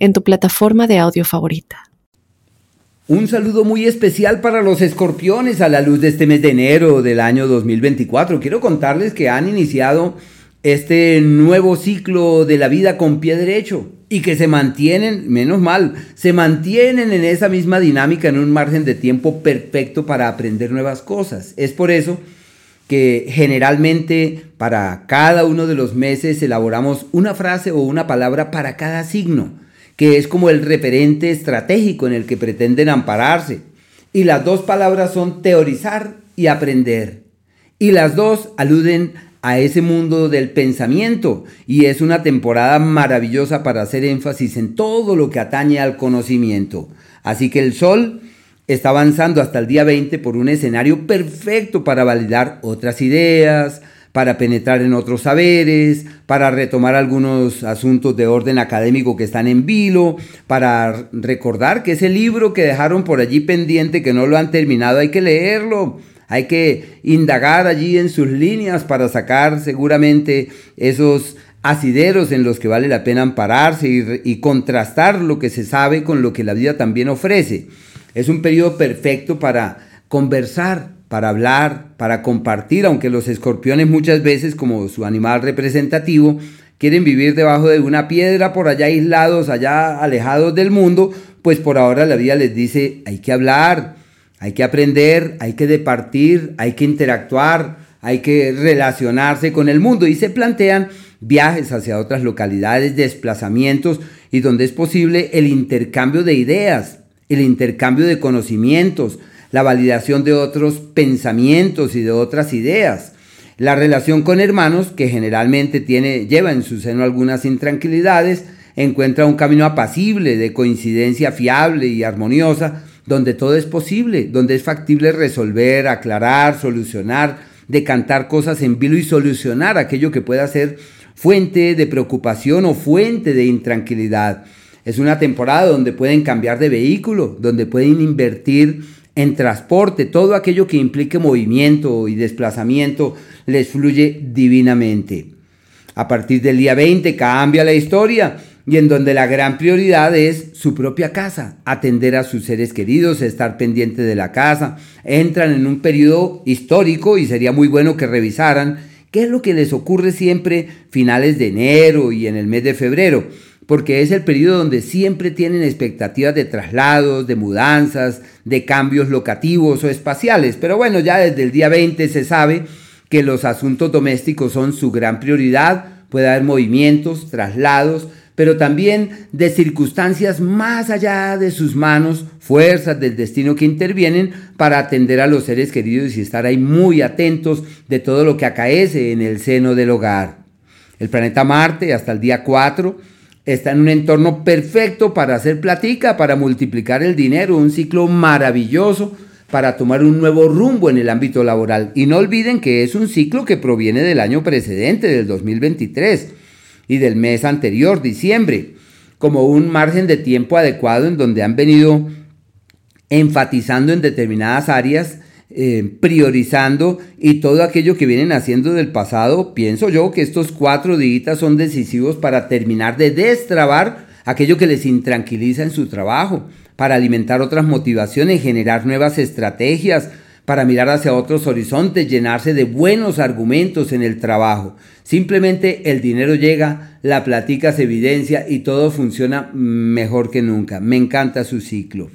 en tu plataforma de audio favorita. Un saludo muy especial para los escorpiones a la luz de este mes de enero del año 2024. Quiero contarles que han iniciado este nuevo ciclo de la vida con pie derecho y que se mantienen, menos mal, se mantienen en esa misma dinámica en un margen de tiempo perfecto para aprender nuevas cosas. Es por eso que generalmente para cada uno de los meses elaboramos una frase o una palabra para cada signo que es como el referente estratégico en el que pretenden ampararse. Y las dos palabras son teorizar y aprender. Y las dos aluden a ese mundo del pensamiento y es una temporada maravillosa para hacer énfasis en todo lo que atañe al conocimiento. Así que el sol está avanzando hasta el día 20 por un escenario perfecto para validar otras ideas, para penetrar en otros saberes, para retomar algunos asuntos de orden académico que están en vilo, para recordar que ese libro que dejaron por allí pendiente, que no lo han terminado, hay que leerlo. Hay que indagar allí en sus líneas para sacar seguramente esos asideros en los que vale la pena ampararse y, contrastar lo que se sabe con lo que la vida también ofrece. Es un periodo perfecto para conversar, para hablar, para compartir, aunque los escorpiones muchas veces, como su animal representativo, quieren vivir debajo de una piedra por allá aislados, allá alejados del mundo, pues por ahora la vida les dice, hay que hablar, hay que aprender, hay que departir, hay que interactuar, hay que relacionarse con el mundo y se plantean viajes hacia otras localidades, desplazamientos y donde es posible el intercambio de ideas, el intercambio de conocimientos, la validación de otros pensamientos y de otras ideas. La relación con hermanos, que generalmente tiene, lleva en su seno algunas intranquilidades, encuentra un camino apacible, de coincidencia fiable y armoniosa, donde todo es posible, donde es factible resolver, aclarar, solucionar, decantar cosas en vilo y solucionar aquello que pueda ser fuente de preocupación o fuente de intranquilidad. Es una temporada donde pueden cambiar de vehículo, donde pueden invertir en transporte, todo aquello que implique movimiento y desplazamiento les fluye divinamente. A partir del día 20 cambia la historia y en donde la gran prioridad es su propia casa, atender a sus seres queridos, estar pendiente de la casa. Entran en un periodo histórico y sería muy bueno que revisaran qué es lo que les ocurre siempre finales de enero y en el mes de febrero porque es el periodo donde siempre tienen expectativas de traslados, de mudanzas, de cambios locativos o espaciales. Pero bueno, ya desde el día 20 se sabe que los asuntos domésticos son su gran prioridad, puede haber movimientos, traslados, pero también de circunstancias más allá de sus manos, fuerzas del destino que intervienen para atender a los seres queridos y estar ahí muy atentos de todo lo que acaece en el seno del hogar. El planeta Marte hasta el día 4 está en un entorno perfecto para hacer platica, para multiplicar el dinero, un ciclo maravilloso para tomar un nuevo rumbo en el ámbito laboral. Y no olviden que es un ciclo que proviene del año precedente, del 2023, y del mes anterior, diciembre, como un margen de tiempo adecuado en donde han venido enfatizando en determinadas áreas eh, priorizando y todo aquello que vienen haciendo del pasado, pienso yo que estos cuatro días son decisivos para terminar de destrabar aquello que les intranquiliza en su trabajo, para alimentar otras motivaciones, generar nuevas estrategias, para mirar hacia otros horizontes, llenarse de buenos argumentos en el trabajo. Simplemente el dinero llega, la platica se evidencia y todo funciona mejor que nunca. Me encanta su ciclo.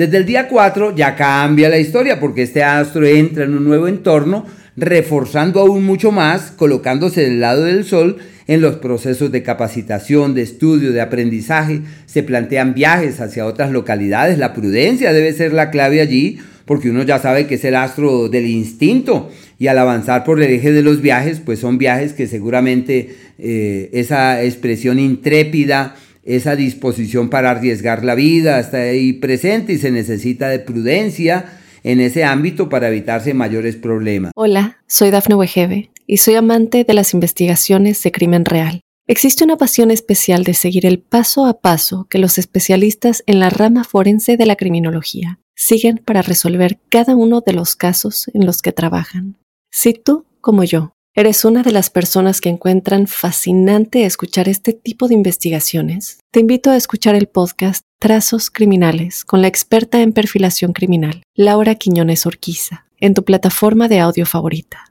Desde el día 4 ya cambia la historia porque este astro entra en un nuevo entorno, reforzando aún mucho más, colocándose del lado del Sol en los procesos de capacitación, de estudio, de aprendizaje. Se plantean viajes hacia otras localidades. La prudencia debe ser la clave allí porque uno ya sabe que es el astro del instinto y al avanzar por el eje de los viajes, pues son viajes que seguramente eh, esa expresión intrépida, esa disposición para arriesgar la vida está ahí presente y se necesita de prudencia en ese ámbito para evitarse mayores problemas. Hola, soy Dafne Wegebe y soy amante de las investigaciones de crimen real. Existe una pasión especial de seguir el paso a paso que los especialistas en la rama forense de la criminología siguen para resolver cada uno de los casos en los que trabajan. Si tú, como yo, ¿Eres una de las personas que encuentran fascinante escuchar este tipo de investigaciones? Te invito a escuchar el podcast Trazos Criminales con la experta en perfilación criminal, Laura Quiñones Orquiza, en tu plataforma de audio favorita.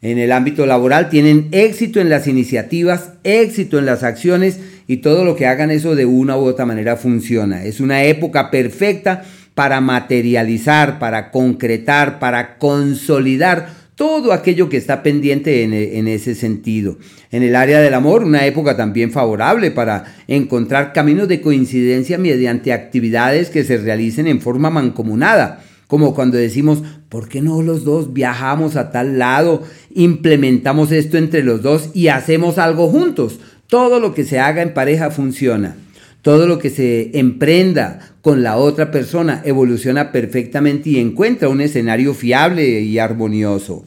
En el ámbito laboral tienen éxito en las iniciativas, éxito en las acciones y todo lo que hagan eso de una u otra manera funciona. Es una época perfecta para materializar, para concretar, para consolidar todo aquello que está pendiente en, ese sentido. En el área del amor, una época también favorable para encontrar caminos de coincidencia mediante actividades que se realicen en forma mancomunada. Como cuando decimos, ¿por qué no los dos viajamos a tal lado, implementamos esto entre los dos y hacemos algo juntos? Todo lo que se haga en pareja funciona. Todo lo que se emprenda con la otra persona evoluciona perfectamente y encuentra un escenario fiable y armonioso.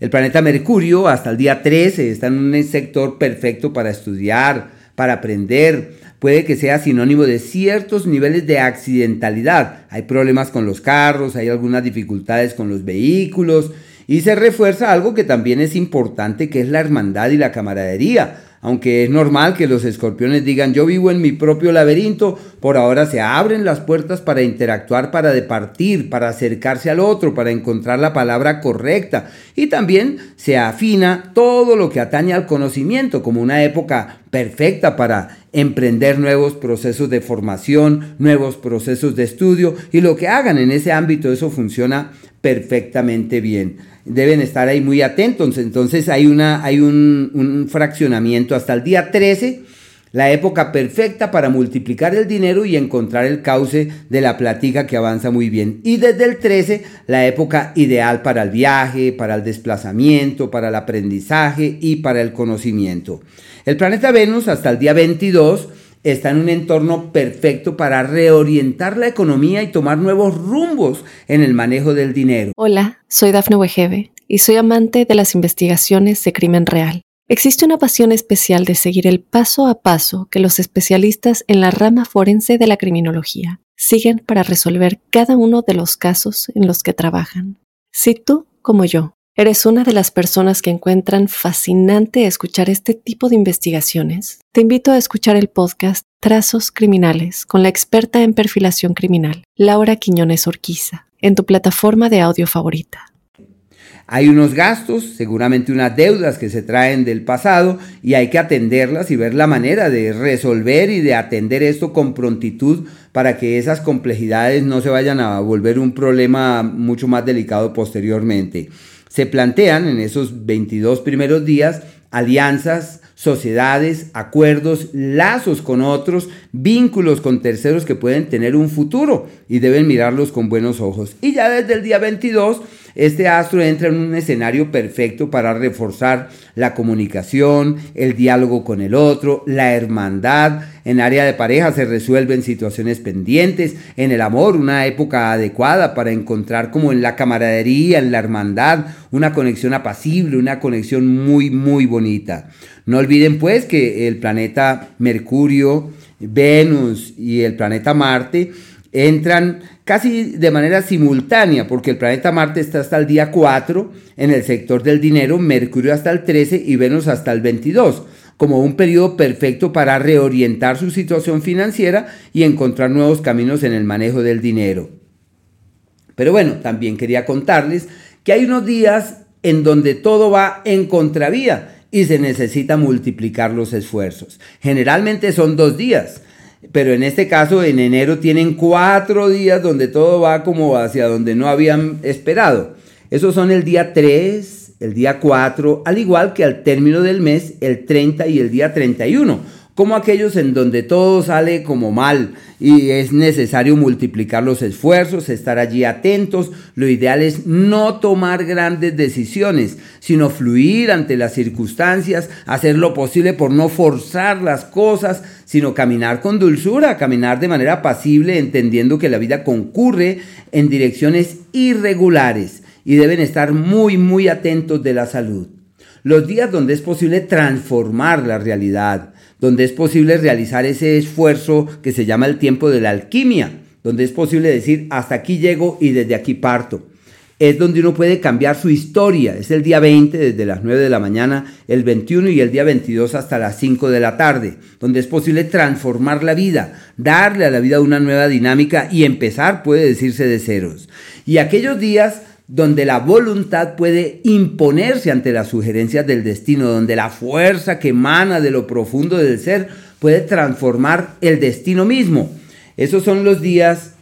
El planeta Mercurio hasta el día 13 está en un sector perfecto para estudiar, para aprender. Puede que sea sinónimo de ciertos niveles de accidentalidad. Hay problemas con los carros, hay algunas dificultades con los vehículos y se refuerza algo que también es importante que es la hermandad y la camaradería aunque es normal que los escorpiones digan yo vivo en mi propio laberinto, por ahora se abren las puertas para interactuar, para departir, para acercarse al otro, para encontrar la palabra correcta. Y también se afina todo lo que atañe al conocimiento como una época perfecta para emprender nuevos procesos de formación, nuevos procesos de estudio y lo que hagan en ese ámbito, eso funciona perfectamente bien deben estar ahí muy atentos. Entonces hay, una, hay un, un, fraccionamiento hasta el día 13, la época perfecta para multiplicar el dinero y encontrar el cauce de la platica que avanza muy bien. Y desde el 13, la época ideal para el viaje, para el desplazamiento, para el aprendizaje y para el conocimiento. El planeta Venus hasta el día 22 está en un entorno perfecto para reorientar la economía y tomar nuevos rumbos en el manejo del dinero. Hola, soy Dafne Wegebe y soy amante de las investigaciones de crimen real. Existe una pasión especial de seguir el paso a paso que los especialistas en la rama forense de la criminología siguen para resolver cada uno de los casos en los que trabajan. Si tú, como yo, ¿Eres una de las personas que encuentran fascinante escuchar este tipo de investigaciones? Te invito a escuchar el podcast Trazos Criminales con la experta en perfilación criminal, Laura Quiñones Orquiza, en tu plataforma de audio favorita. Hay unos gastos, seguramente unas deudas que se traen del pasado y hay que atenderlas y ver la manera de resolver y de atender esto con prontitud para que esas complejidades no se vayan a volver un problema mucho más delicado posteriormente se plantean en esos 22 primeros días alianzas, sociedades, acuerdos, lazos con otros, vínculos con terceros que pueden tener un futuro y deben mirarlos con buenos ojos. Y ya desde el día 22 este astro entra en un escenario perfecto para reforzar la comunicación, el diálogo con el otro, la hermandad. En área de pareja se resuelven situaciones pendientes. En el amor, una época adecuada para encontrar como en la camaradería, en la hermandad, una conexión apacible, una conexión muy, muy bonita. No olviden pues que el planeta Mercurio, Venus y el planeta Marte entran casi de manera simultánea, porque el planeta Marte está hasta el día 4 en el sector del dinero, Mercurio hasta el 13 y Venus hasta el 22, como un periodo perfecto para reorientar su situación financiera y encontrar nuevos caminos en el manejo del dinero. Pero bueno, también quería contarles que hay unos días en donde todo va en contravía y se necesita multiplicar los esfuerzos. Generalmente son dos días pero en este caso en enero tienen cuatro días donde todo va como hacia donde no habían esperado. Esos son el día 3, el día 4, al igual que al término del mes, el 30 y el día 31 como aquellos en donde todo sale como mal y es necesario multiplicar los esfuerzos, estar allí atentos. Lo ideal es no tomar grandes decisiones, sino fluir ante las circunstancias, hacer lo posible por no forzar las cosas, sino caminar con dulzura, caminar de manera apacible, entendiendo que la vida concurre en direcciones irregulares y deben estar muy, muy atentos de la salud. Los días donde es posible transformar la realidad, donde es posible realizar ese esfuerzo que se llama el tiempo de la alquimia, donde es posible decir hasta aquí llego y desde aquí parto es donde uno puede cambiar su historia. Es el día 20 desde las 9 de la mañana, el 21 y el día 22 hasta las 5 de la tarde, donde es posible transformar la vida, darle a la vida una nueva dinámica y empezar, puede decirse, de ceros. Y aquellos días donde la voluntad puede imponerse ante las sugerencias del destino, donde la fuerza que emana de lo profundo del ser puede transformar el destino mismo. Esos son los días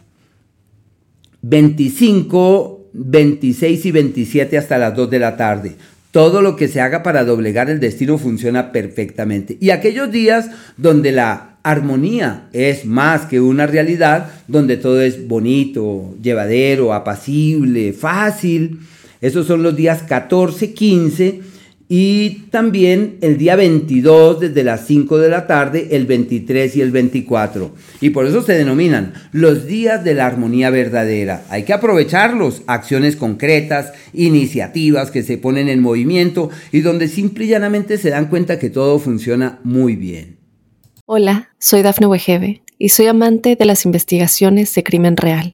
25, 26 y 27 hasta las 2 de la tarde. Todo lo que se haga para doblegar el destino funciona perfectamente. Y aquellos días donde la armonía es más que una realidad, donde todo es bonito, llevadero, apacible, fácil. Esos son los días 14, 15 y también el día 22 desde las 5 de la tarde, el 23 y el 24. Y por eso se denominan los días de la armonía verdadera. Hay que aprovecharlos, acciones concretas, iniciativas que se ponen en movimiento y donde simple y llanamente se dan cuenta que todo funciona muy bien. Hola, soy Dafne Wegebe y soy amante de las investigaciones de crimen real.